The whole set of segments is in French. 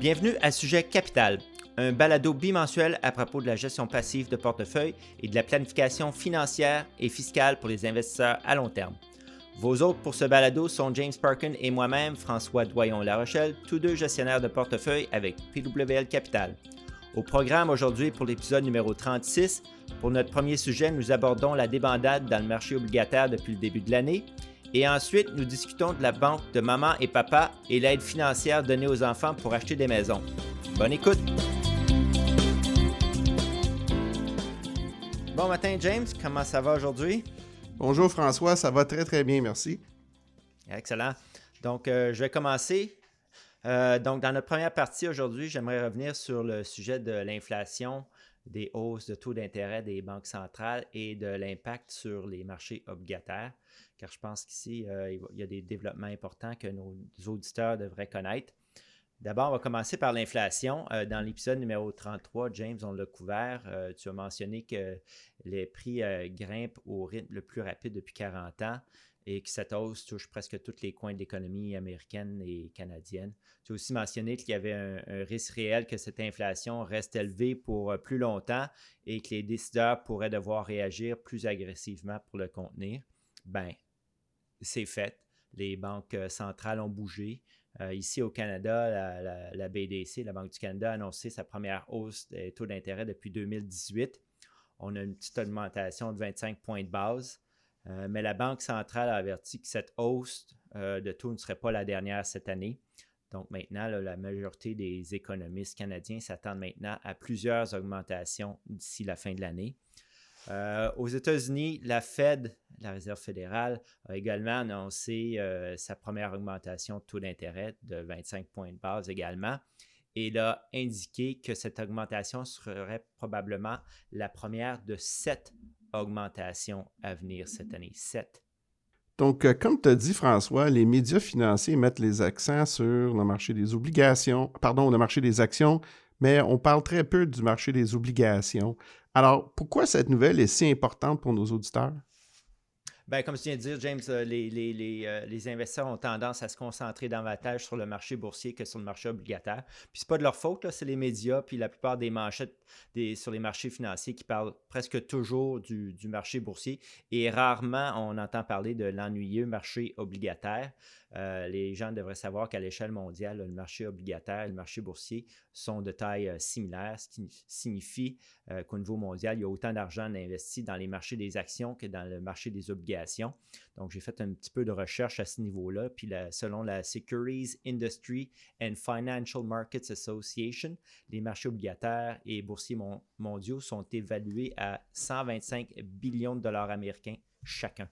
Bienvenue à Sujet Capital, un balado bimensuel à propos de la gestion passive de portefeuille et de la planification financière et fiscale pour les investisseurs à long terme. Vos hôtes pour ce balado sont James Parkin et moi-même, François Doyon-La Rochelle, tous deux gestionnaires de portefeuille avec PWL Capital. Au programme aujourd'hui pour l'épisode numéro 36, pour notre premier sujet, nous abordons la débandade dans le marché obligataire depuis le début de l'année. Et ensuite, nous discutons de la banque de maman et papa et l'aide financière donnée aux enfants pour acheter des maisons. Bonne écoute! Bon matin, James. Comment ça va aujourd'hui? Bonjour François, ça va très très bien, merci. Excellent. Donc, euh, je vais commencer. Euh, donc, dans notre première partie aujourd'hui, j'aimerais revenir sur le sujet de l'inflation, des hausses de taux d'intérêt des banques centrales et de l'impact sur les marchés obligataires, car je pense qu'ici, euh, il y a des développements importants que nos auditeurs devraient connaître. D'abord, on va commencer par l'inflation. Euh, dans l'épisode numéro 33, James, on l'a couvert. Euh, tu as mentionné que les prix grimpent au rythme le plus rapide depuis 40 ans et que cette hausse touche presque tous les coins de l'économie américaine et canadienne. Tu as aussi mentionné qu'il y avait un, risque réel que cette inflation reste élevée pour plus longtemps et que les décideurs pourraient devoir réagir plus agressivement pour le contenir. Ben, c'est fait. Les banques centrales ont bougé. Euh, ici au Canada, la, BDC, la Banque du Canada, a annoncé sa première hausse des taux d'intérêt depuis 2018. On a une petite augmentation de 25 points de base, euh, mais la Banque centrale a averti que cette hausse euh, de taux ne serait pas la dernière cette année. Donc maintenant, la majorité des économistes canadiens s'attendent maintenant à plusieurs augmentations d'ici la fin de l'année. Euh, aux États-Unis, la Fed, la Réserve fédérale, a également annoncé euh, sa première augmentation de taux d'intérêt de 25 points de base également. Et il a indiqué que cette augmentation serait probablement la première de sept augmentations à venir cette année. Sept. Donc, euh, comme tu as dit, François, les médias financiers mettent les accents sur le marché des obligations, pardon, le marché des actions, mais on parle très peu du marché des obligations. Alors, pourquoi cette nouvelle est si importante pour nos auditeurs? Bien, comme tu viens de dire, James, euh, les, euh, les, investisseurs ont tendance à se concentrer davantage sur le marché boursier que sur le marché obligataire. Puis c'est pas de leur faute, c'est les médias, puis la plupart des manchettes sur les marchés financiers qui parlent presque toujours du, du marché boursier et rarement on entend parler de l'ennuyeux marché obligataire. Euh, les gens devraient savoir qu'à l'échelle mondiale, le marché obligataire et le marché boursier sont de taille euh, similaire, ce qui signifie euh, qu'au niveau mondial, il y a autant d'argent investi dans les marchés des actions que dans le marché des obligations. Donc, j'ai fait un petit peu de recherche à ce niveau-là. Puis, selon la Securities Industry and Financial Markets Association, les marchés obligataires et boursiers mondiaux sont évalués à 125 billions de dollars américains chacun.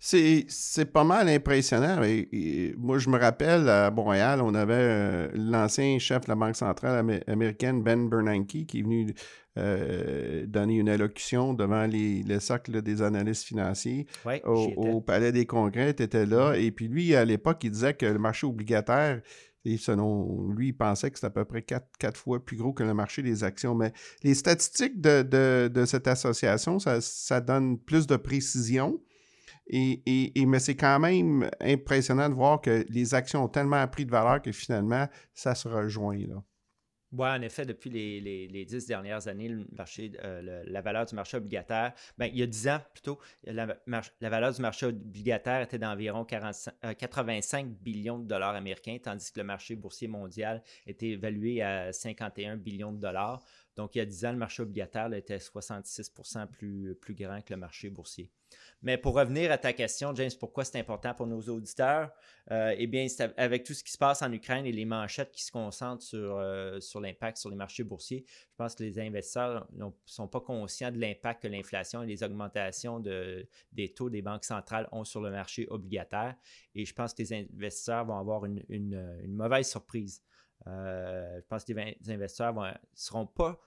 C'est pas mal impressionnant. Et, moi, je me rappelle, à Montréal, on avait euh, l'ancien chef de la Banque centrale américaine, Ben Bernanke, qui est venu euh, donner une allocution devant les, le cercle des analystes financiers au, Palais des Congrès. Tu étais là. Et puis lui, à l'époque, il disait que le marché obligataire, et selon lui, il pensait que c'était à peu près quatre, quatre, fois plus gros que le marché des actions. Mais les statistiques de, de, cette association, ça, ça, donne plus de précision. Et, mais c'est quand même impressionnant de voir que les actions ont tellement appris de valeur que finalement, ça se rejoint. Là. Oui, en effet, depuis les, dix dernières années, le marché, euh, la valeur du marché obligataire, ben, il y a dix ans plutôt, la, valeur du marché obligataire était d'environ 85 euh, billions de dollars américains, tandis que le marché boursier mondial était évalué à 51 billions de dollars. Donc, il y a dix ans, le marché obligataire était 66 plus, plus grand que le marché boursier. Mais pour revenir à ta question, James, pourquoi c'est important pour nos auditeurs? Euh, eh bien, avec tout ce qui se passe en Ukraine et les manchettes qui se concentrent sur, euh, sur l'impact sur les marchés boursiers, je pense que les investisseurs ne sont pas conscients de l'impact que l'inflation et les augmentations de, des taux des banques centrales ont sur le marché obligataire. Et je pense que les investisseurs vont avoir une, une, mauvaise surprise. Euh, je pense que les investisseurs ne seront pas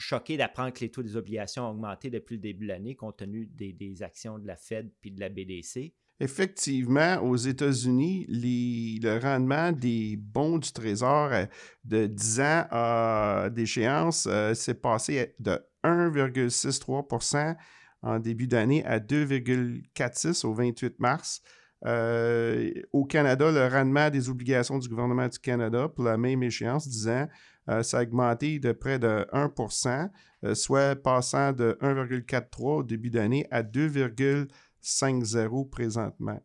choqué d'apprendre que les taux des obligations ont augmenté depuis le début de l'année compte tenu des, actions de la Fed puis de la BDC. Effectivement, aux États-Unis, le rendement des bons du Trésor euh, de 10 ans d'échéance euh, s'est passé de 1,63% en début d'année à 2,46 au 28 mars. Euh, au Canada, le rendement des obligations du gouvernement du Canada pour la même échéance, 10 ans, euh, ça a augmenté de près de 1% soit passant de 1,43 au début d'année à 2,50 présentement.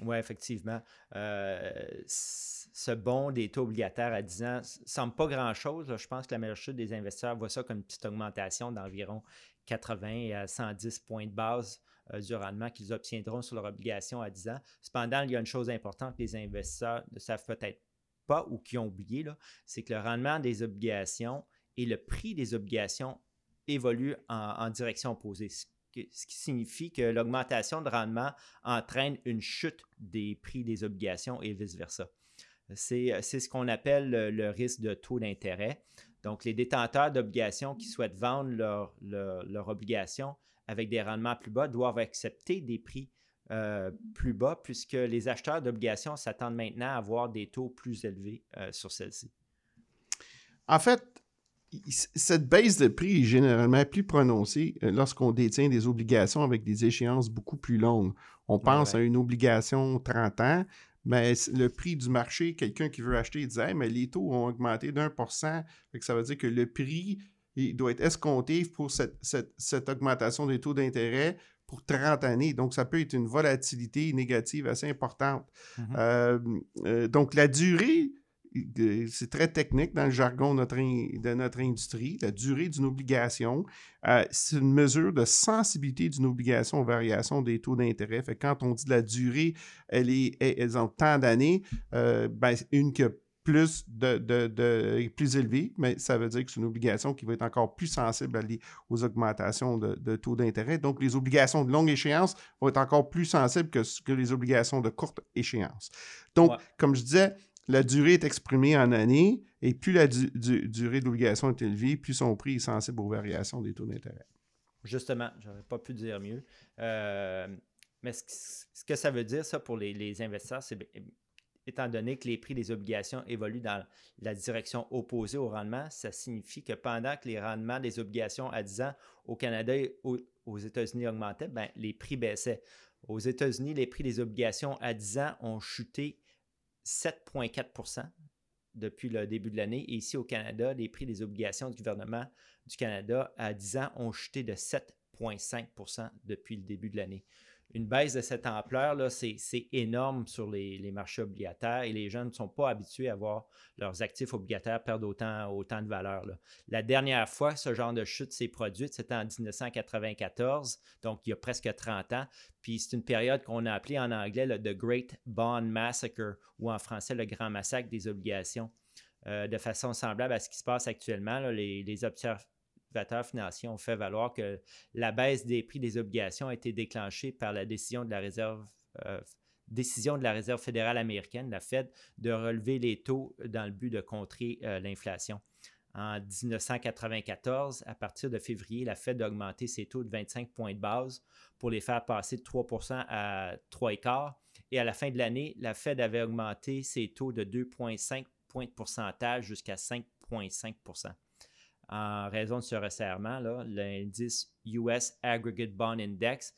Oui, effectivement. ce bon des taux obligataires à 10 ans ne semble pas grand-chose. Je pense que la majorité des investisseurs voient ça comme une petite augmentation d'environ 80 à 110 points de base euh, du rendement qu'ils obtiendront sur leur obligation à 10 ans. Cependant, il y a une chose importante que les investisseurs ne savent peut-être pas ou qui ont oublié, c'est que le rendement des obligations et le prix des obligations évoluent en, direction opposée, ce, qui signifie que l'augmentation de rendement entraîne une chute des prix des obligations et vice-versa. C'est ce qu'on appelle le, risque de taux d'intérêt. Donc, les détenteurs d'obligations qui souhaitent vendre leurs leur, obligations avec des rendements plus bas doivent accepter des prix euh, plus bas puisque les acheteurs d'obligations s'attendent maintenant à avoir des taux plus élevés euh, sur celles-ci. En fait, cette baisse de prix est généralement plus prononcée euh, lorsqu'on détient des obligations avec des échéances beaucoup plus longues. On pense à une obligation 30 ans, mais le prix du marché, quelqu'un qui veut acheter, il disait mais les taux ont augmenté d'un pour cent. Ça veut dire que le prix il doit être escompté pour cette, cette, augmentation des taux d'intérêt pour 30 années. Donc, ça peut être une volatilité négative assez importante. Mm-hmm. Euh, euh, donc, la durée, c'est très technique dans le jargon de notre, de notre industrie. La durée d'une obligation, euh, c'est une mesure de sensibilité d'une obligation aux variations des taux d'intérêt. Fait quand on dit la durée, elle est, elles ont tant d'années, ben, une qui a plus, de, plus élevé, mais ça veut dire que c'est une obligation qui va être encore plus sensible aux augmentations de, taux d'intérêt. Donc, les obligations de longue échéance vont être encore plus sensibles que, que les obligations de courte échéance. Donc, comme je disais, la durée est exprimée en années et plus la durée de l'obligation est élevée, plus son prix est sensible aux variations des taux d'intérêt. Justement, j'aurais pas pu dire mieux. Euh, mais ce, que ça veut dire, ça, pour les, les investisseurs, c'est étant donné que les prix des obligations évoluent dans la direction opposée au rendement, ça signifie que pendant que les rendements des obligations à 10 ans au Canada et aux, États-Unis augmentaient, ben, les prix baissaient. Aux États-Unis, les prix des obligations à 10 ans ont chuté 7,4% depuis le début de l'année. Et ici au Canada, les prix des obligations du gouvernement du Canada à 10 ans ont chuté de 7,5% depuis le début de l'année une baisse de cette ampleur, c'est énorme sur les, marchés obligataires et les gens ne sont pas habitués à voir leurs actifs obligataires perdre autant, de valeur. La dernière fois ce genre de chute s'est produite, c'était en 1994, donc il y a presque 30 ans. Puis c'est une période qu'on a appelée en anglais le The Great Bond Massacre ou en français le Grand Massacre des obligations. Euh, de façon semblable à ce qui se passe actuellement, les, les, financiers ont fait valoir que la baisse des prix des obligations a été déclenchée par la décision de la réserve euh, de la Réserve fédérale américaine, la Fed, de relever les taux dans le but de contrer euh, l'inflation. En 1994, à partir de février, la Fed a augmenté ses taux de 25 points de base pour les faire passer de 3% à 3,5 Et à la fin de l'année, la Fed avait augmenté ses taux de 2,5 points de pourcentage jusqu'à 5,5 en raison de ce resserrement, l'indice US Aggregate Bond Index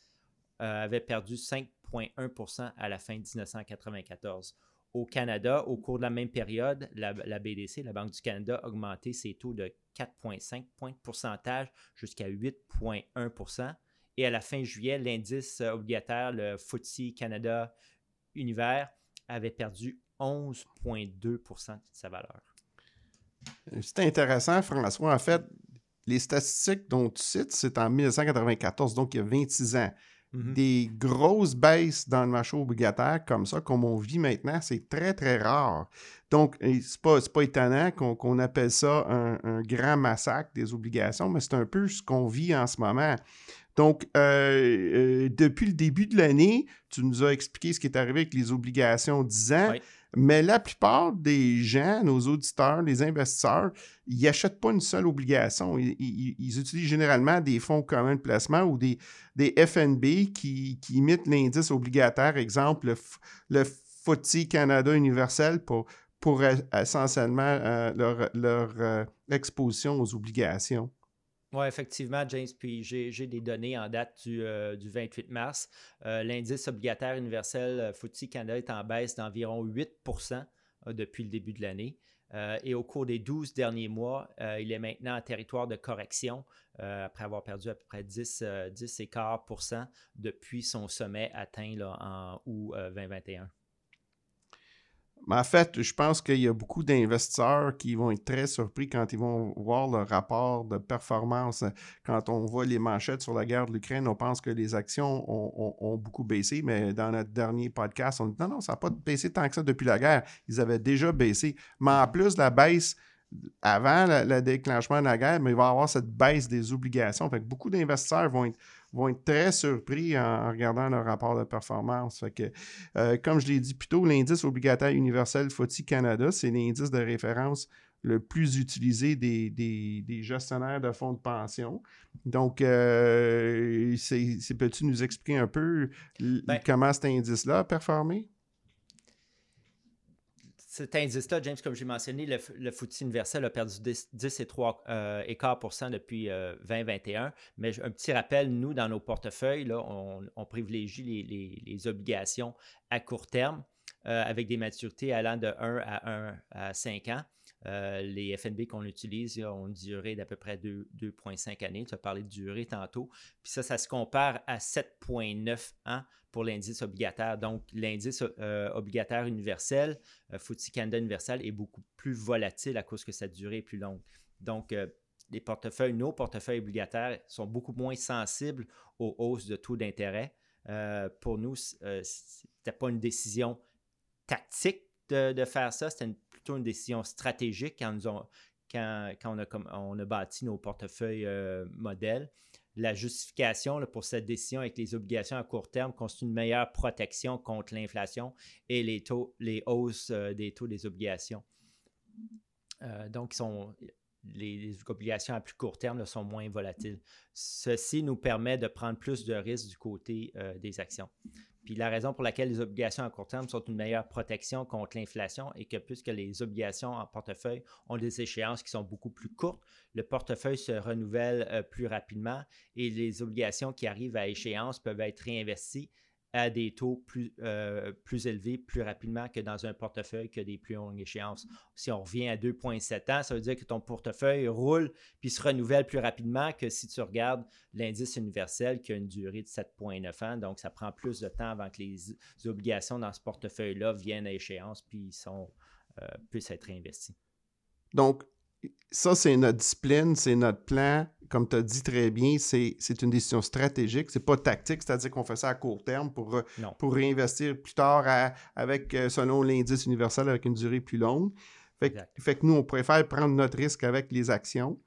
euh, avait perdu 5,1% à la fin de 1994. Au Canada, au cours de la même période, la, BDC, la Banque du Canada, a augmenté ses taux de 4,5 points de pourcentage jusqu'à 8,1% Et à la fin juillet, l'indice obligataire, le FTSE Canada Univers, avait perdu 11,2% de sa valeur. C'est intéressant, François. En fait, les statistiques dont tu cites, c'est en 1994, donc il y a 26 ans. Mhm. Des grosses baisses dans le marché obligataire comme ça, comme on vit maintenant, c'est très, très rare. Donc, c'est pas, pas étonnant qu'on appelle ça un, grand massacre des obligations, mais c'est un peu ce qu'on vit en ce moment. Donc, euh, euh, depuis le début de l'année, tu nous as expliqué ce qui est arrivé avec les obligations 10 ans. Mais la plupart des gens, nos auditeurs, les investisseurs, ils n'achètent pas une seule obligation. Ils, utilisent généralement des fonds communs de placement ou des, des FNB qui, imitent l'indice obligataire, exemple le, le Canada universel pour, essentiellement euh, leur, euh, exposition aux obligations. Oui, effectivement, James. Puis j'ai des données en date du, 28 mars. L'indice obligataire universel FTSE Canada est en baisse d'environ 8% depuis le début de l'année. Euh, et au cours des 12 derniers mois, euh, il est maintenant en territoire de correction euh, après avoir perdu à peu près 10, 10% depuis son sommet atteint en août 2021. En fait, je pense qu'il y a beaucoup d'investisseurs qui vont être très surpris quand ils vont voir le rapport de performance. Quand on voit les manchettes sur la guerre de l'Ukraine, on pense que les actions ont, beaucoup baissé, mais dans notre dernier podcast, on dit non, non, ça n'a pas baissé tant que ça depuis la guerre. Ils avaient déjà baissé. Mais en plus la baisse avant le, déclenchement de la guerre, mais il va y avoir cette baisse des obligations. Fait que beaucoup d'investisseurs vont être vont être très surpris en, regardant le rapport de performance. que, euh, comme je l'ai dit plus tôt, l'indice obligataire universel FOTI Canada, c'est l'indice de référence le plus utilisé des, gestionnaires de fonds de pension. Donc, euh, peux-tu nous expliquer un peu ben comment cet indice-là a performé? Cet indice-là, James, comme j'ai mentionné, le, le universel a perdu 10, et 3 euh, depuis 2021. Euh, Mais un petit rappel, nous, dans nos portefeuilles, là, on, privilégie les, obligations à court terme euh, avec des maturités allant de 1 à 1 à 5 ans. Les FNB qu'on utilise ont une durée d'à peu près 2,5 années. Tu as parlé de durée tantôt. Puis ça, ça se compare à 7,9 ans pour l'indice obligataire. Donc, l'indice euh, obligataire universel, euh, FTSE Canada universel, est beaucoup plus volatile à cause que sa durée est plus longue. Donc, euh, les portefeuilles, nos portefeuilles obligataires sont beaucoup moins sensibles aux hausses de taux d'intérêt. pour nous, ce n'était pas une décision tactique de, faire ça, c'était une décision stratégique quand, nous quand, on, a, on, a, bâti nos portefeuilles modèles la justification pour cette décision avec les obligations à court terme constitue une meilleure protection contre l'inflation et les, taux, les hausses euh, des taux des obligations. Euh, donc, sont, les, obligations à plus court terme sont moins volatiles. Ceci nous permet de prendre plus de risques du côté euh, des actions. Puis la raison pour laquelle les obligations à court terme sont une meilleure protection contre l'inflation est que puisque les obligations en portefeuille ont des échéances qui sont beaucoup plus courtes, le portefeuille se renouvelle euh, plus rapidement et les obligations qui arrivent à échéance peuvent être réinvesties à des taux plus, euh, plus élevés plus rapidement que dans un portefeuille qui a des plus longues échéances. Si on revient à 2,7 ans, ça veut dire que ton portefeuille roule puis se renouvelle plus rapidement que si tu regardes l'indice universel qui a une durée de 7,9 ans. Donc, ça prend plus de temps avant que les, obligations dans ce portefeuille-là viennent à échéance puis sont, euh, puissent être réinvesties. Donc, ça, c'est notre discipline, c'est notre plan. Comme tu as dit très bien, c'est une décision stratégique, c'est pas tactique, c'est-à-dire qu'on fait ça à court terme pour, pour réinvestir plus tard avec, euh, selon l'indice universel, avec une durée plus longue. Fait, fait, que nous, on préfère prendre notre risque avec les actions.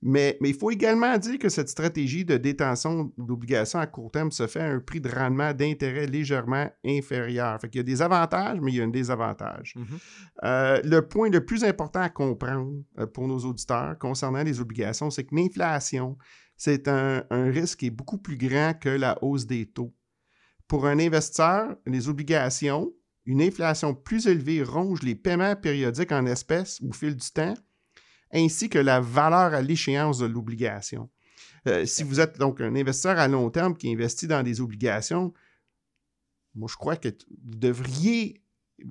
Mais, il faut également dire que cette stratégie de détention d'obligations à court terme se fait à un prix de rendement d'intérêt légèrement inférieur. Fait il y a des avantages, mais il y a un désavantage. Mm-hmm. Euh, le point le plus important à comprendre euh, pour nos auditeurs concernant les obligations, c'est que l'inflation, c'est un, un risque qui est beaucoup plus grand que la hausse des taux. Pour un investisseur, les obligations, une inflation plus élevée ronge les paiements périodiques en espèces au fil du temps ainsi que la valeur à l'échéance de l'obligation. Euh, si vous êtes donc un investisseur à long terme qui investit dans des obligations, moi je crois que vous devriez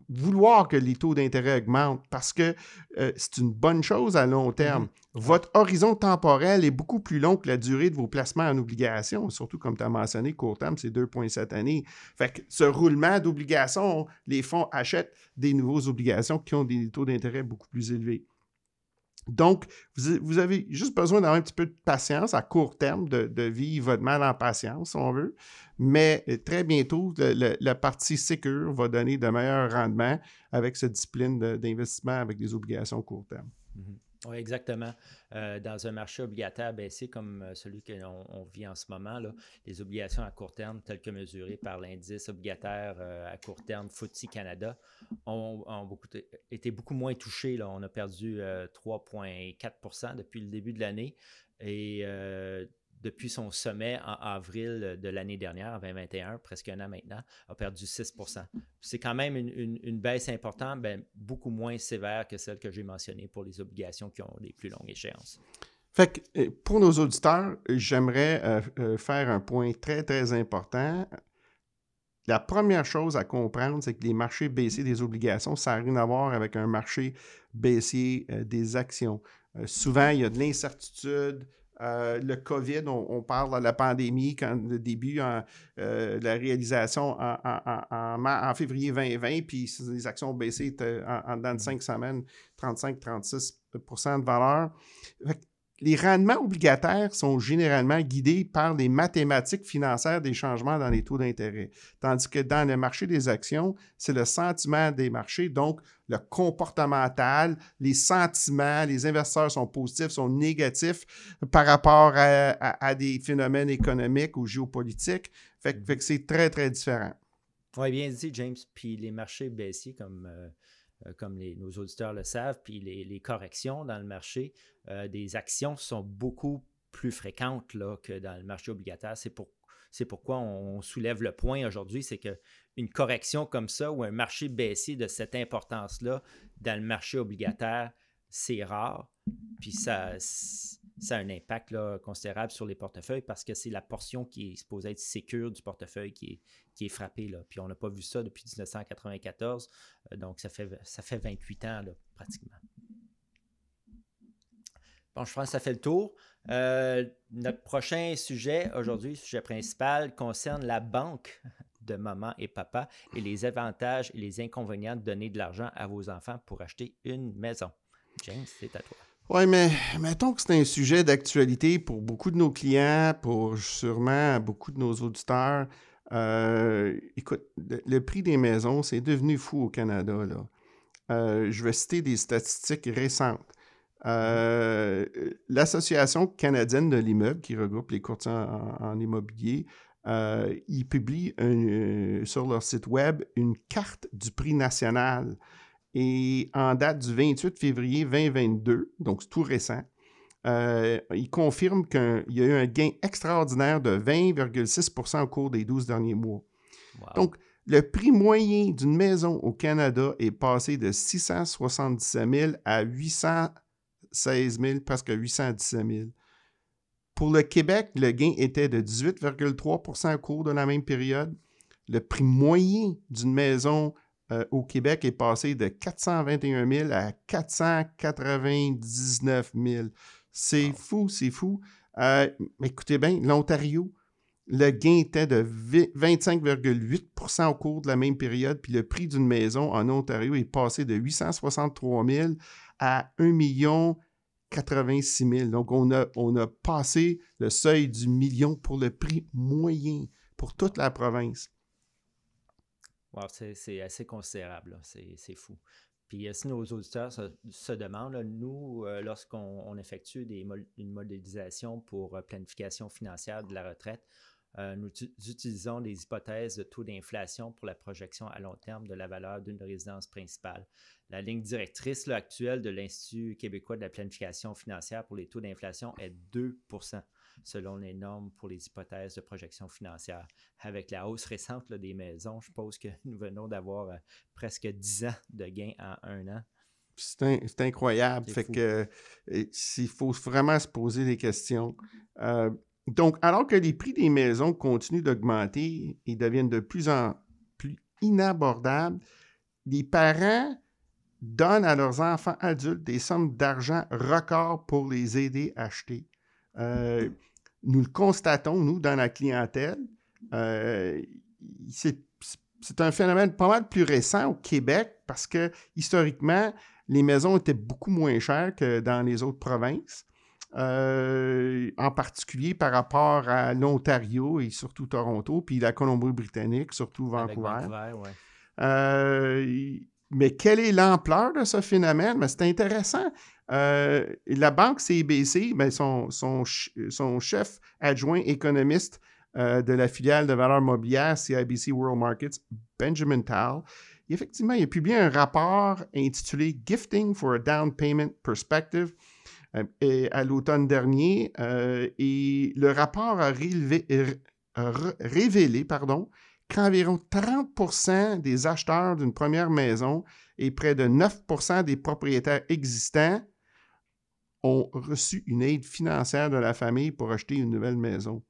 vouloir que les taux d'intérêt augmentent parce que euh, c'est une bonne chose à long terme. Mm-hmm. Votre horizon temporel est beaucoup plus long que la durée de vos placements en obligations, surtout comme tu as mentionné, court terme, c'est 2,7 années. Fait que ce roulement d'obligations, les fonds achètent des nouvelles obligations qui ont des taux d'intérêt beaucoup plus élevés. Donc, vous, avez juste besoin d'avoir un petit peu de patience à court terme, de, vivre votre mal en patience, si on veut. Mais euh, très bientôt, la partie sécure va donner de meilleurs rendements avec cette discipline d'investissement avec des obligations court terme. Mm-hmm. Oui, exactement. Euh, dans un marché obligataire baissé comme euh, celui que vit en ce moment, là, les obligations à court terme, telles que mesurées par l'indice obligataire euh, à court terme FTSE Canada, ont, beaucoup, été beaucoup moins touchées. Là. On a perdu 3,4% depuis le début de l'année. Et depuis son sommet en avril de l'année dernière, en 2021, presque un an maintenant, a perdu 6% C'est quand même une, baisse importante, ben, beaucoup moins sévère que celle que j'ai mentionnée pour les obligations qui ont des plus longues échéances. Fait que pour nos auditeurs, j'aimerais faire un point très, très important. La première chose à comprendre, c'est que les marchés baissiers des obligations, ça n'a rien à voir avec un marché baissier des actions. souvent, il y a de l'incertitude, euh, le COVID, on, parle de la pandémie, quand le début, en, euh, la réalisation en, février 2020, puis les actions ont baissé en, dans de 5 semaines, 35-36% de valeur les rendements obligataires sont généralement guidés par les mathématiques financières des changements dans les taux d'intérêt. Tandis que dans le marché des actions, c'est le sentiment des marchés, donc le comportemental, les sentiments, les investisseurs sont positifs, sont négatifs par rapport à, des phénomènes économiques ou géopolitiques. Fait, que c'est très, très différent. Oui, bien dit, James. Puis les marchés baissiers, comme euh, euh, comme nos auditeurs le savent, puis les, corrections dans le marché euh, des actions sont beaucoup plus fréquentes là, que dans le marché obligataire. C'est pour, pourquoi on soulève le point aujourd'hui, c'est qu'une correction comme ça ou un marché baissier de cette importance-là dans le marché obligataire, c'est rare. Puis ça, ça a un impact considérable sur les portefeuilles parce que c'est la portion qui est supposée être sécure du portefeuille qui est, qui est frappée. Là. Puis on n'a pas vu ça depuis 1994, euh, donc ça fait, ça fait 28 ans pratiquement. Bon, je pense que ça fait le tour. Euh, notre prochain sujet aujourd'hui, sujet principal, concerne la banque de maman et papa et les avantages et les inconvénients de donner de l'argent à vos enfants pour acheter une maison. James, c'est à toi. Oui, mais mettons que c'est un sujet d'actualité pour beaucoup de nos clients, pour sûrement beaucoup de nos auditeurs. Euh, écoute, le, prix des maisons, c'est devenu fou au Canada. Là. Euh, je vais citer des statistiques récentes. Euh, L'Association canadienne de l'immeuble, qui regroupe les courtiers en, immobilier, ils publient sur leur site web une carte du prix national et en date du 28 février 2022, donc c'est tout récent, euh, il confirme qu'il y a eu un gain extraordinaire de 20,6% au cours des 12 derniers mois. Donc, le prix moyen d'une maison au Canada est passé de 677 000 à 816 000, presque 817 000. Pour le Québec, le gain était de 18,3% au cours de la même période. Le prix moyen d'une maison euh, au Québec est passé de 421 000 à 499 000. C'est fou, c'est fou. Euh, écoutez bien, l'Ontario, le gain était de 25,8% au cours de la même période, puis le prix d'une maison en Ontario est passé de 863 000 à 1 million 86 000. Donc, on a, on a passé le seuil du million pour le prix moyen pour toute la province c'est assez considérable, c'est fou. Puis euh, si nos auditeurs se, demandent, nous, euh, lorsqu'on effectue des, une modélisation pour euh, planification financière de la retraite, nous utilisons des hypothèses de taux d'inflation pour la projection à long terme de la valeur d'une résidence principale. La ligne directrice actuelle de l'Institut québécois de la planification financière pour les taux d'inflation est 2 selon les normes pour les hypothèses de projection financière. Avec la hausse récente des maisons, je suppose que nous venons d'avoir euh, presque 10 ans de gains en un an. C'est incroyable. Fait que il faut vraiment se poser des questions. Euh, donc, alors que les prix des maisons continuent d'augmenter et deviennent de plus en plus inabordables, les parents donnent à leurs enfants adultes des sommes d'argent records pour les aider à acheter. Euh, nous le constatons, nous, dans la clientèle. Euh, c'est un phénomène pas mal plus récent au Québec parce que historiquement, les maisons étaient beaucoup moins chères que dans les autres provinces. Euh, en particulier par rapport à l'Ontario et surtout Toronto, puis la Colombie-Britannique, surtout Vancouver. Euh, mais quelle est l'ampleur de ce phénomène? Mais c'est intéressant. Euh, la banque CIBC, ben, son, son, chef adjoint économiste euh, de la filiale de valeur mobilière CIBC World Markets, Benjamin Tal, effectivement, il a publié un rapport intitulé Gifting for a Down Payment Perspective euh, à l'automne dernier. et le rapport a, révélé pardon, qu'environ 30% des acheteurs d'une première maison et près de 9% des propriétaires existants ont reçu une aide financière de la famille pour acheter une nouvelle maison.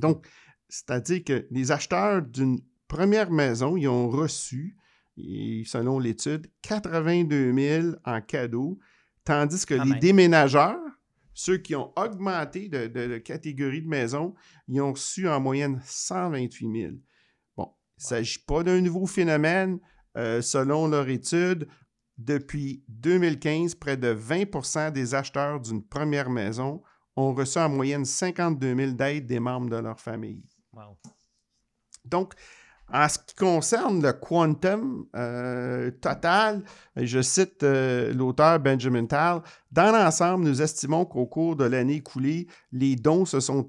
Donc, c'est-à-dire que les acheteurs d'une première maison, ils ont reçu, selon l'étude, 82 000 en cadeau, tandis que les déménageurs, ceux qui ont augmenté de, catégorie de maison, ils ont reçu en moyenne 128 000. Il ne s'agit pas d'un nouveau phénomène. Euh, selon leur étude, depuis 2015, près de 20% des acheteurs d'une première maison ont reçu en moyenne 52 000 d'aides des membres de leur famille. Donc, en ce qui concerne le quantum euh, total, je cite euh, l'auteur Benjamin Tal, dans l'ensemble, nous estimons qu'au cours de l'année écoulée, les dons se sont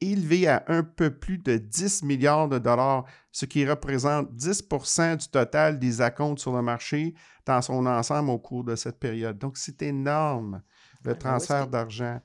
élevés à un peu plus de 10 milliards de dollars, ce qui représente 10% du total des acomptes sur le marché dans son ensemble au cours de cette période. Donc, c'est énorme, le transfert d'argent.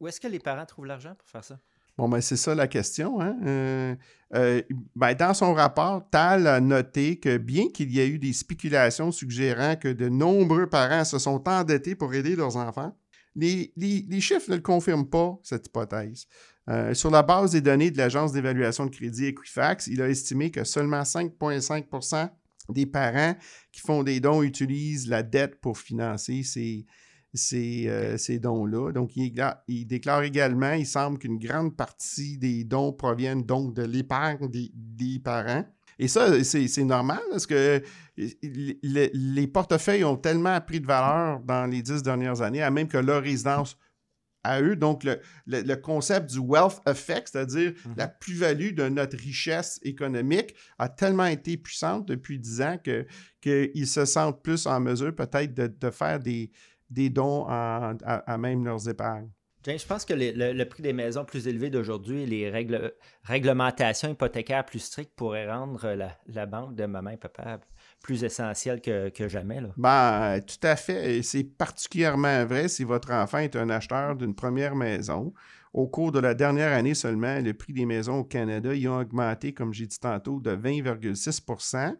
Où est-ce que les parents trouvent l'argent pour faire ça? Bon, ben c'est ça la question. Hein? Euh, euh, ben, dans son rapport, Tal a noté que bien qu'il y ait eu des spéculations suggérant que de nombreux parents se sont endettés pour aider leurs enfants, les, chiffres ne le confirment pas, cette hypothèse. Euh, sur la base des données de l'Agence d'évaluation de crédit Equifax, il a estimé que seulement 5,5% des parents qui font des dons utilisent la dette pour financer ces, euh, ces, dons-là. Donc, il, il, déclare également, il semble qu'une grande partie des dons proviennent donc de l'épargne des, parents. Et ça, c'est normal parce que les portefeuilles ont tellement pris de valeur dans les dix dernières années, à même que leur résidence à eux. Donc, le, concept du wealth effect, c'est-à-dire mm-hmm. la plus-value de notre richesse économique, a tellement été puissante depuis dix ans qu'ils se sentent plus en mesure peut-être de, faire des, des dons à, même leurs épargnes. je pense que le, prix des maisons plus élevé d'aujourd'hui et les règles, réglementations hypothécaires plus strictes pourraient rendre la, banque de maman et papa plus essentielle que, jamais. Là. Ben, tout à fait. C'est particulièrement vrai si votre enfant est un acheteur d'une première maison. Au cours de la dernière année seulement, le prix des maisons au Canada y a augmenté, comme j'ai dit tantôt, de 20,6%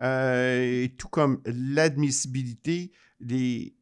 euh, tout comme l'admissibilité les,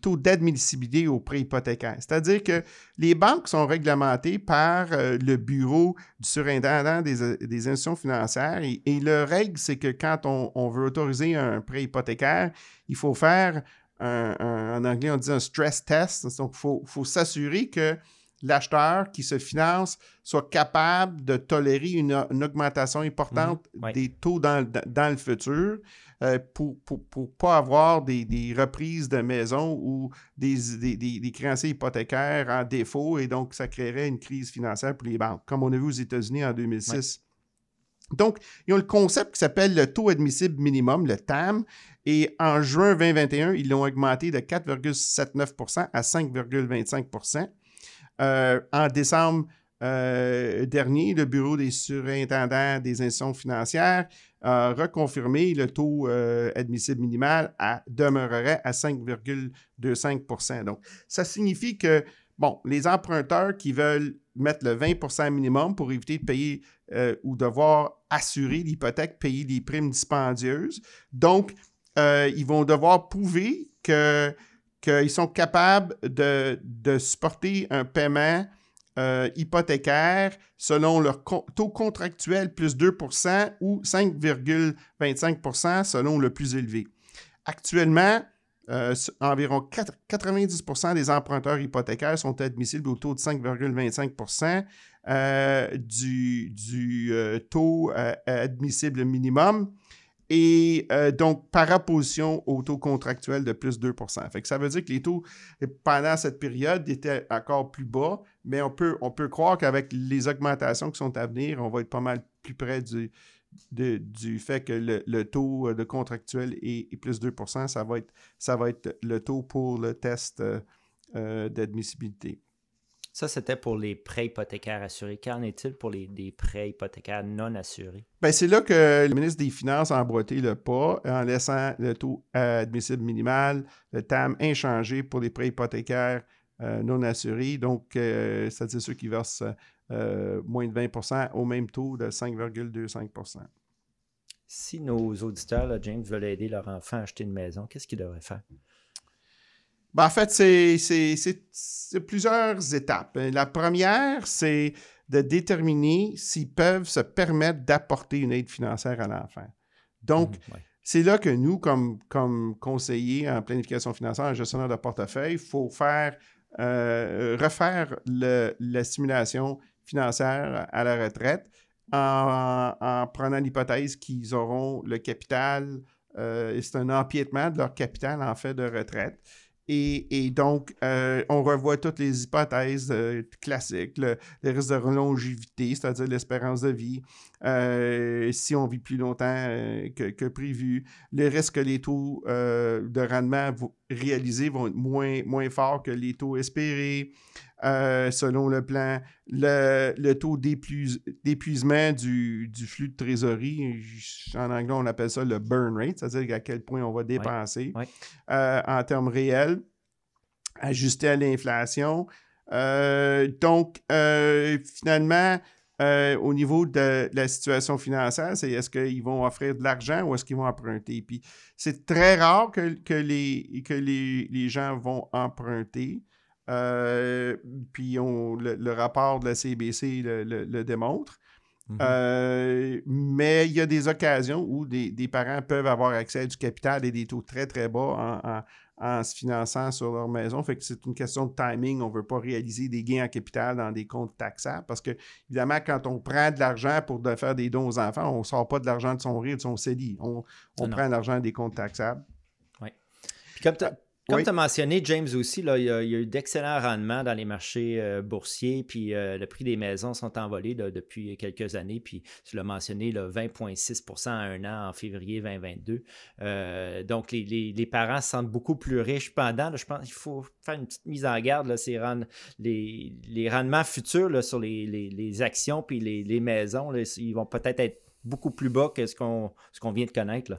taux d'admissibilité au prêt hypothécaire. C'est-à-dire que les banques sont réglementées par euh, le bureau du surintendant des, euh, institutions financières et, le règle, c'est que quand on, veut autoriser un prêt hypothécaire, il faut faire, un, en anglais on dit un stress test, donc il faut, s'assurer que l'acheteur qui se finance soit capable de tolérer une, augmentation importante mmh, des taux dans, dans le futur. Euh, pour ne pas avoir des, reprises de maison ou des, des, créanciers hypothécaires en défaut et donc ça créerait une crise financière pour les banques, comme on a vu aux États-Unis en 2006. Donc, ils ont le concept qui s'appelle le taux admissible minimum, le TAM, et en juin 2021, ils l'ont augmenté de 4,79% à 5,25% euh, En décembre euh, dernier, le Bureau des surintendants des institutions financières reconfirmé le taux euh, admissible minimal demeurerait à 5,25% Donc, ça signifie que, bon, les emprunteurs qui veulent mettre le 20% minimum pour éviter de payer euh, ou devoir assurer l'hypothèque, payer les primes dispendieuses. Donc, ils vont devoir prouver qu'ils sont capables de supporter un paiement euh, hypothécaires selon leur taux contractuel plus 2% ou 5,25% selon le plus élevé. Actuellement, euh, environ 90% des emprunteurs hypothécaires sont admissibles au taux de 5,25 euh, du, du taux admissible minimum et euh, donc par opposition au taux contractuel de plus 2 fait que Ça veut dire que les taux, pendant cette période, étaient encore plus bas, mais on peut, on peut croire qu'avec les augmentations qui sont à venir, on va être pas mal plus près du, du fait que le, taux de contractuel est, plus 2 ça va, être, ça va être le taux pour le test euh, euh, d'admissibilité. Ça, c'était pour les prêts hypothécaires assurés. Qu'en est-il pour les, prêts hypothécaires non assurés? Bien, c'est là que le ministre des Finances a emboîté le pas en laissant le taux admissible minimal, le TAM inchangé pour les prêts hypothécaires euh, non assurés. Donc, euh, c'est-à-dire ceux qui versent euh, moins de 20% au même taux de 5,25% Si nos auditeurs, James, veulent aider leur enfant à acheter une maison, qu'est-ce qu'ils devraient faire? Ben, en fait, c'est plusieurs étapes. La première, c'est de déterminer s'ils peuvent se permettre d'apporter une aide financière à l'enfant. Donc, mmh, c'est là que nous, comme, comme conseillers en planification financière, en gestionnaire de portefeuille, il faut faire, euh, refaire la simulation financière à la retraite en, prenant l'hypothèse qu'ils auront le capital, euh, c'est un empiètement de leur capital en fait de retraite. Et, donc, euh, on revoit toutes les hypothèses euh, classiques, le, les risques de longévité, c'est-à-dire l'espérance de vie, euh, si on vit plus longtemps que, prévu, les risques que les taux de rendement réalisés vont être moins, moins forts que les taux espérés, selon le plan, le, taux d'épuisement du, flux de trésorerie, en anglais on appelle ça le burn rate, c'est-à-dire à quel point on va dépenser en termes réels, ajusté à l'inflation. Euh, donc, euh, finalement, euh, au niveau de la situation financière, c'est est-ce qu'ils vont offrir de l'argent ou est-ce qu'ils vont emprunter? Puis c'est très rare que, les, que les, gens vont emprunter. puis on, le, rapport de la CBC le, démontre. Mm-hmm. mais il y a des occasions où des, parents peuvent avoir accès à du capital et des taux très, très bas en, se finançant sur leur maison. Fait que c'est une question de timing. On ne veut pas réaliser des gains en capital dans des comptes taxables parce que, évidemment, quand on prend de l'argent pour de faire des dons aux enfants, on ne sort pas de l'argent de son rire, de son CELI. On, on prend de l'argent des comptes taxables. Oui. Puis comme comme tu as mentionné, James aussi, là, il, y a, eu d'excellents rendements dans les marchés euh, boursiers, puis euh, le prix des maisons sont envolés depuis quelques années, puis tu l'as mentionné, 20,6% à un an en février 2022. Euh, donc, les, parents se sentent beaucoup plus riches pendant. je pense qu'il faut faire une petite mise en garde, là, les, les, rendements futurs sur les, actions puis les, maisons, ils vont peut-être être beaucoup plus bas que ce qu'on vient de connaître.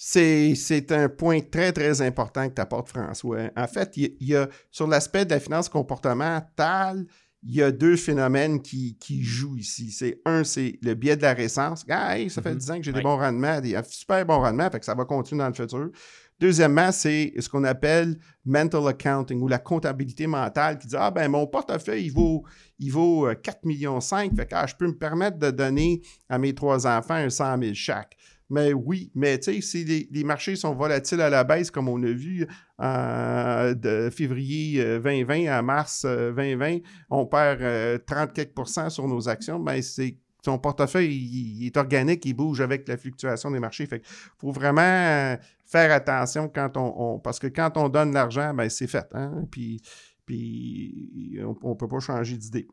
C'est un point très, très important que tu apportes, François. En fait, il y, a, sur l'aspect de la finance comportementale, il y a deux phénomènes qui, jouent ici. C'est un, c'est le biais de la récence. Hey, ça fait 10 mm-hmm. ans que j'ai des bons rendements, des super bons rendements, fait que ça va continuer dans le futur. Deuxièmement, c'est ce qu'on appelle mental accounting ou la comptabilité mentale qui dit Ah, ben mon portefeuille, il vaut, il vaut 4,5 euh, millions. Fait que ah, je peux me permettre de donner à mes trois enfants un 100 000 chaque. Mais oui, mais tu sais, si les, marchés sont volatiles à la baisse, comme on a vu euh, de février 2020 euh, à mars 2020, euh, on perd 30 quelques sur nos actions, ben c'est son portefeuille il, est organique, il bouge avec la fluctuation des marchés. Fait faut vraiment faire attention quand on, parce que quand on donne l'argent, ben c'est fait. Hein? Puis, puis on ne peut pas changer d'idée.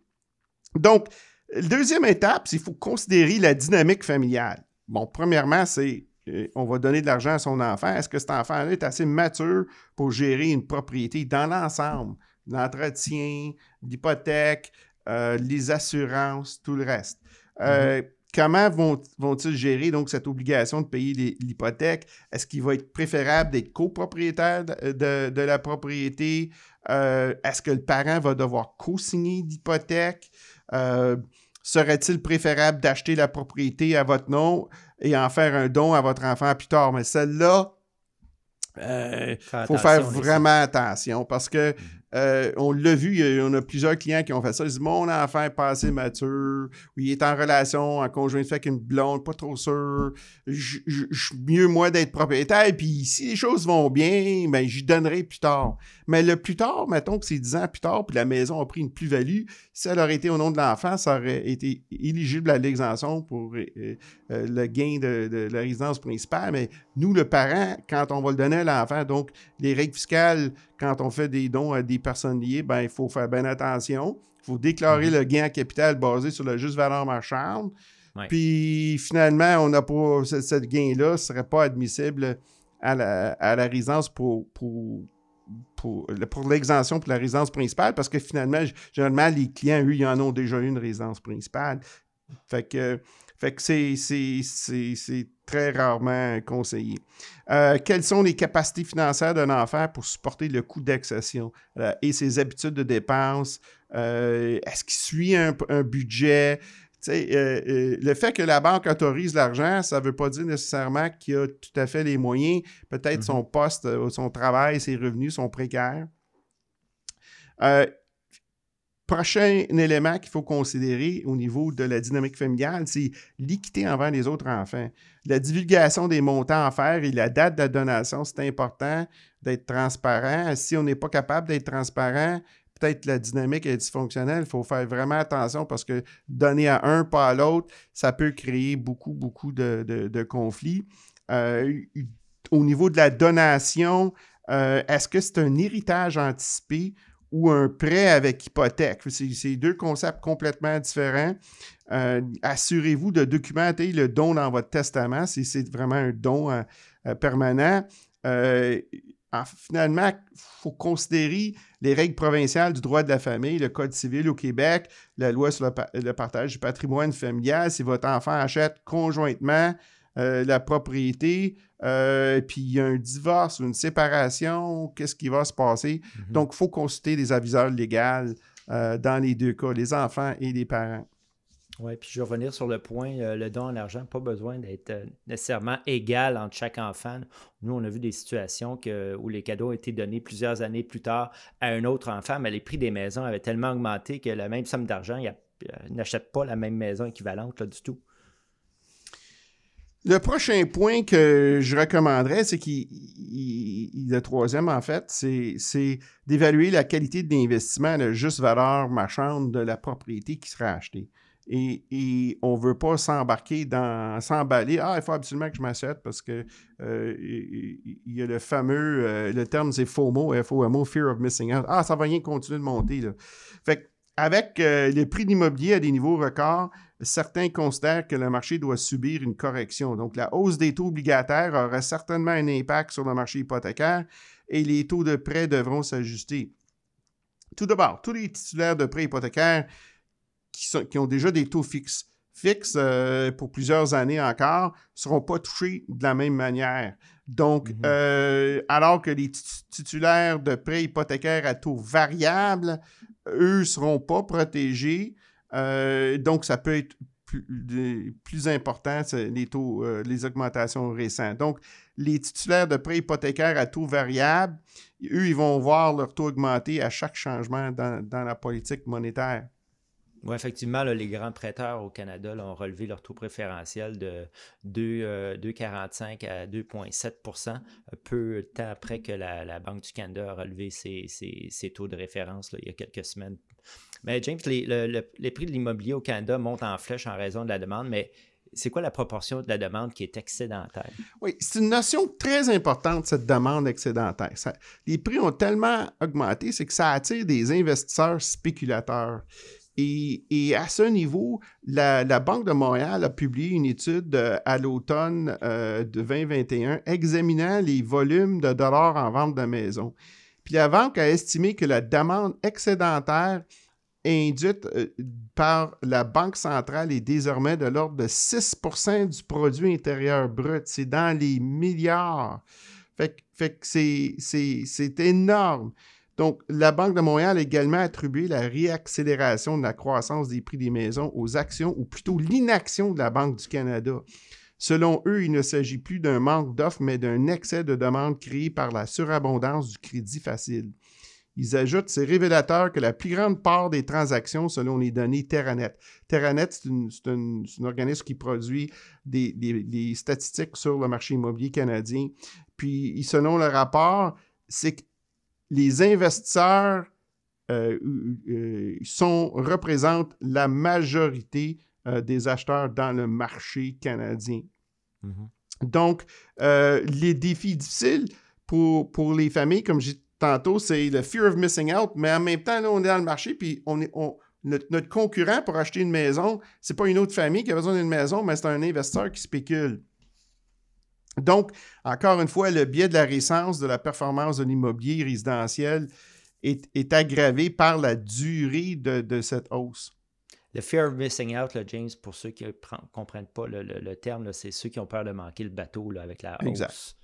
Donc, deuxième étape, c'est qu'il faut considérer la dynamique familiale. Bon, premièrement, c'est euh, on va donner de l'argent à son enfant. Est-ce que cet enfant-là est assez mature pour gérer une propriété dans l'ensemble? L'entretien, l'hypothèque, euh, les assurances, tout le reste? Euh, mm-hmm. Comment vont, ils gérer donc cette obligation de payer l'hypothèque? Est-ce qu'il va être préférable d'être copropriétaire de, de, la propriété? Est-ce que le parent va devoir co-signer l'hypothèque? Serait-il préférable d'acheter la propriété à votre nom et en faire un don à votre enfant plus tard? Mais celle-là, il euh, faut faire vraiment attention parce que mhm. Euh, on l'a vu, on a plusieurs clients qui ont fait ça. Ils disent Mon enfant est pas assez mature, il est en relation, en conjoint fait avec une blonde, pas trop sûr. Je, mieux moi d'être propriétaire, puis si les choses vont bien, ben j'y donnerai plus tard. Mais le plus tard, mettons que c'est 10 ans plus tard, puis la maison a pris une plus-value, si elle aurait été au nom de l'enfant, ça aurait été éligible à l'exemption pour euh, euh, le gain de, de, la résidence principale. Mais nous, le parent, quand on va le donner à l'enfant, donc les règles fiscales quand on fait des dons à des personnes liées, ben, il faut faire bien attention. Il faut déclarer mhm. le gain en capital basé sur la juste valeur marchande. Puis finalement, on n'a pas ce, gain-là ne serait pas admissible à la, résidence pour, pour, pour, l'exemption pour la résidence principale parce que finalement, généralement, les clients, eux, ils en ont déjà une résidence principale. Fait que, fait que c'est très rarement conseillé. Euh, quelles sont les capacités financières d'un enfant pour supporter le coût d'accession euh, et ses habitudes de dépenses? Euh, est-ce qu'il suit un, budget? le fait que la banque autorise l'argent, ça ne veut pas dire nécessairement qu'il a tout à fait les moyens. Peut-être son mm-hmm. poste, son travail, ses revenus sont précaires. Prochain élément qu'il faut considérer au niveau de la dynamique familiale, c'est l'équité envers les autres enfants. La divulgation des montants à faire et la date de la donation, c'est important d'être transparent. Si on n'est pas capable d'être transparent, peut-être la dynamique est dysfonctionnelle. Il faut faire vraiment attention parce que donner à un, pas à l'autre, ça peut créer beaucoup, beaucoup de, conflits. Euh, au niveau de la donation, euh, est-ce que c'est un héritage anticipé ou un prêt avec hypothèque? C'est deux concepts complètement différents. Euh, assurez-vous de documenter le don dans votre testament si c'est vraiment un don permanent finalement, il faut considérer les règles provinciales du droit de la famille, le Code civil au Québec, la loi sur le, partage du patrimoine familial. Si votre enfant achète conjointement euh, la propriété, euh, puis il y a un divorce ou une séparation, qu'est-ce qui va se passer? Mm-hmm. Donc, il faut consulter des aviseurs légaux euh, dans les deux cas, les enfants et les parents. Oui, puis je vais revenir sur le point, euh, le don en argent, pas besoin d'être euh, nécessairement égal entre chaque enfant. Nous, on a vu des situations où les cadeaux ont été donnés plusieurs années plus tard à un autre enfant, mais les prix des maisons avaient tellement augmenté que la même somme d'argent, il n'achète pas la même maison équivalente là, du tout. Le prochain point que je recommanderais, c'est qu'il, le troisième en fait, c'est, d'évaluer la qualité de l'investissement, la juste valeur marchande de la propriété qui sera achetée. Et, on ne veut pas s'embarquer dans, s'emballer. Ah, il faut absolument que je m'achète parce que euh, il y a le fameux, euh, le terme c'est FOMO, F-O-M-O, Fear of Missing Out. Ah, ça va rien continuer de monter. Là. Fait avec euh, les prix de l'immobilier à des niveaux records, certains considèrent que le marché doit subir une correction. Donc, la hausse des taux obligataires aura certainement un impact sur le marché hypothécaire et les taux de prêt devront s'ajuster. Tout d'abord, tous les titulaires de prêts hypothécaires qui, ont déjà des taux fixes, fixes euh, pour plusieurs années encore, ne seront pas touchés de la même manière. Donc, mhm. euh, alors que les titulaires de prêts hypothécaires à taux variables, eux, ne seront pas protégés. Euh, donc, ça peut être plus, important, les taux, les augmentations récentes. Donc, les titulaires de prêts hypothécaires à taux variable, eux, ils vont voir leur taux augmenter à chaque changement dans la politique monétaire. Oui, effectivement, les grands prêteurs au Canada ont relevé leur taux préférentiel de 2,45 euh, à 2,7% euh, peu de temps après que la, Banque du Canada a relevé ses, taux de référence il y a quelques semaines. Mais James, les, prix de l'immobilier au Canada montent en flèche en raison de la demande, mais c'est quoi la proportion de la demande qui est excédentaire? Oui, c'est une notion très importante, cette demande excédentaire. les prix ont tellement augmenté, c'est que ça attire des investisseurs spéculateurs et, à ce niveau, la, Banque de Montréal a publié une étude euh, à l'automne euh, de 2021 examinant les volumes de dollars en vente de maisons. Puis la banque a estimé que la demande excédentaire induite euh, par la Banque centrale est désormais de l'ordre de 6% du produit intérieur brut. C'est dans les milliards. Fait, que c'est énorme. Donc, la Banque de Montréal a également attribué la réaccélération de la croissance des prix des maisons aux actions, ou plutôt l'inaction de la Banque du Canada. Selon eux, il ne s'agit plus d'un manque d'offres, mais d'un excès de demande créé par la surabondance du crédit facile. Ils ajoutent, c'est révélateur que la plus grande part des transactions, selon les données Terranet. Terranet, c'est un organisme qui produit des, statistiques sur le marché immobilier canadien. Puis, selon le rapport, c'est que les investisseurs euh, euh, sont, représentent la majorité euh, des acheteurs dans le marché canadien. Mm-hmm. Donc, les défis difficiles pour, pour les familles, comme j'ai tantôt, c'est le fear of missing out, mais en même temps, là, on est dans le marché, puis on est, notre, notre, concurrent pour acheter une maison, c'est pas une autre famille qui a besoin d'une maison, mais c'est un investisseur qui spécule. Donc, encore une fois, le biais de la récence de la performance de l'immobilier résidentiel est, aggravé par la durée de, cette hausse. Le fear of missing out, James, pour ceux qui ne comprennent pas le, terme, c'est ceux qui ont peur de manquer le bateau avec la hausse. Exact.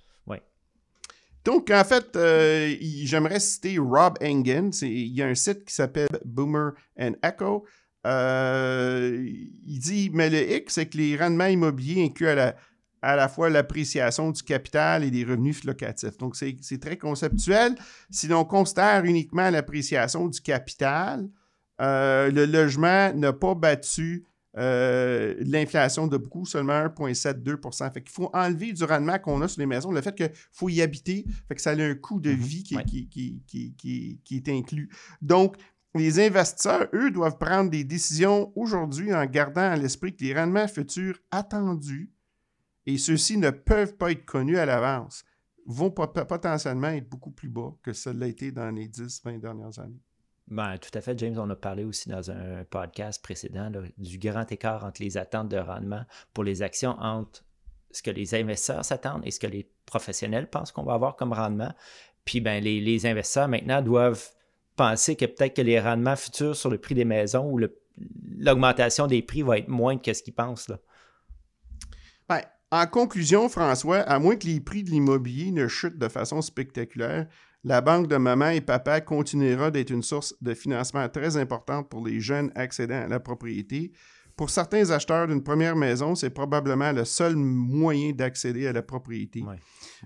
Donc, en fait, euh, j'aimerais citer Rob Engen. Il y a un site qui s'appelle Boomer and Echo. Euh, il dit, mais le X, c'est que les rendements immobiliers inclus à la, à la fois l'appréciation du capital et des revenus locatifs. Donc, c'est très conceptuel. Si l'on considère uniquement l'appréciation du capital, euh, le logement n'a pas battu euh, l'inflation de beaucoup, seulement 1,72% Fait qu'il faut enlever du rendement qu'on a sur les maisons, le fait qu'il faut y habiter, fait que ça a un coût de mm-hmm. vie qui, qui, est inclus. Donc, les investisseurs, eux, doivent prendre des décisions aujourd'hui en gardant à l'esprit que les rendements futurs attendus, et ceux-ci ne peuvent pas être connus à l'avance, vont potentiellement être beaucoup plus bas que ça l'a été dans les 10-20 dernières années. Ben, tout à fait, James. On a parlé aussi dans un podcast précédent du grand écart entre les attentes de rendement pour les actions entre ce que les investisseurs s'attendent et ce que les professionnels pensent qu'on va avoir comme rendement. Puis ben, les, investisseurs maintenant doivent penser que peut-être que les rendements futurs sur le prix des maisons ou l'augmentation des prix va être moindre que ce qu'ils pensent. Là. Ben, en conclusion, François, à moins que les prix de l'immobilier ne chutent de façon spectaculaire, la banque de maman et papa continuera d'être une source de financement très importante pour les jeunes accédant à la propriété. Pour certains acheteurs d'une première maison, c'est probablement le seul moyen d'accéder à la propriété.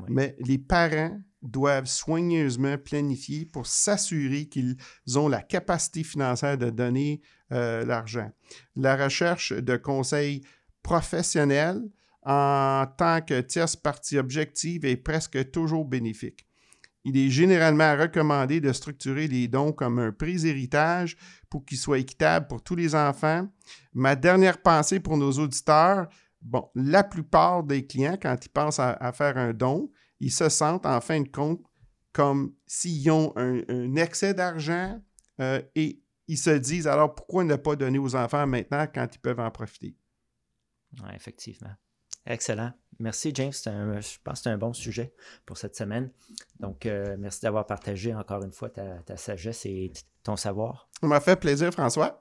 Mais les parents doivent soigneusement planifier pour s'assurer qu'ils ont la capacité financière de donner euh, l'argent. La recherche de conseils professionnels en tant que tierce partie objective est presque toujours bénéfique il est généralement recommandé de structurer les dons comme un prix-héritage pour qu'ils soient équitables pour tous les enfants. Ma dernière pensée pour nos auditeurs, bon, la plupart des clients, quand ils pensent à, faire un don, ils se sentent en fin de compte comme s'ils ont un, excès d'argent euh, et ils se disent alors pourquoi ne pas donner aux enfants maintenant quand ils peuvent en profiter? Effectivement. Excellent. Merci, James. je pense que c'est un bon sujet pour cette semaine. Donc, euh, merci d'avoir partagé encore une fois ta, sagesse et ton savoir. Ça m'a fait plaisir, François.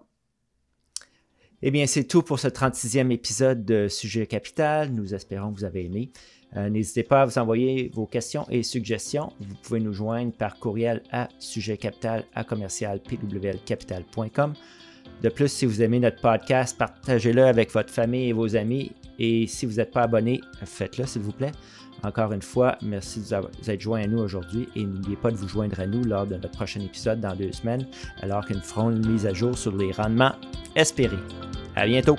Eh bien, c'est tout pour ce 36e épisode de Sujet Capital. Nous espérons que vous avez aimé. Euh, n'hésitez pas à vous envoyer vos questions et suggestions. Vous pouvez nous joindre par courriel à sujetcapital à commercial pwlcapital.com. De plus, si vous aimez notre podcast, partagez-le avec votre famille et vos amis. Et si vous n'êtes pas abonné, faites-le s'il vous plaît. Encore une fois, merci de vous être joint à nous aujourd'hui et n'oubliez pas de vous joindre à nous lors de notre prochain épisode dans deux semaines, alors que nous ferons une mise à jour sur les rendements espérés. À bientôt!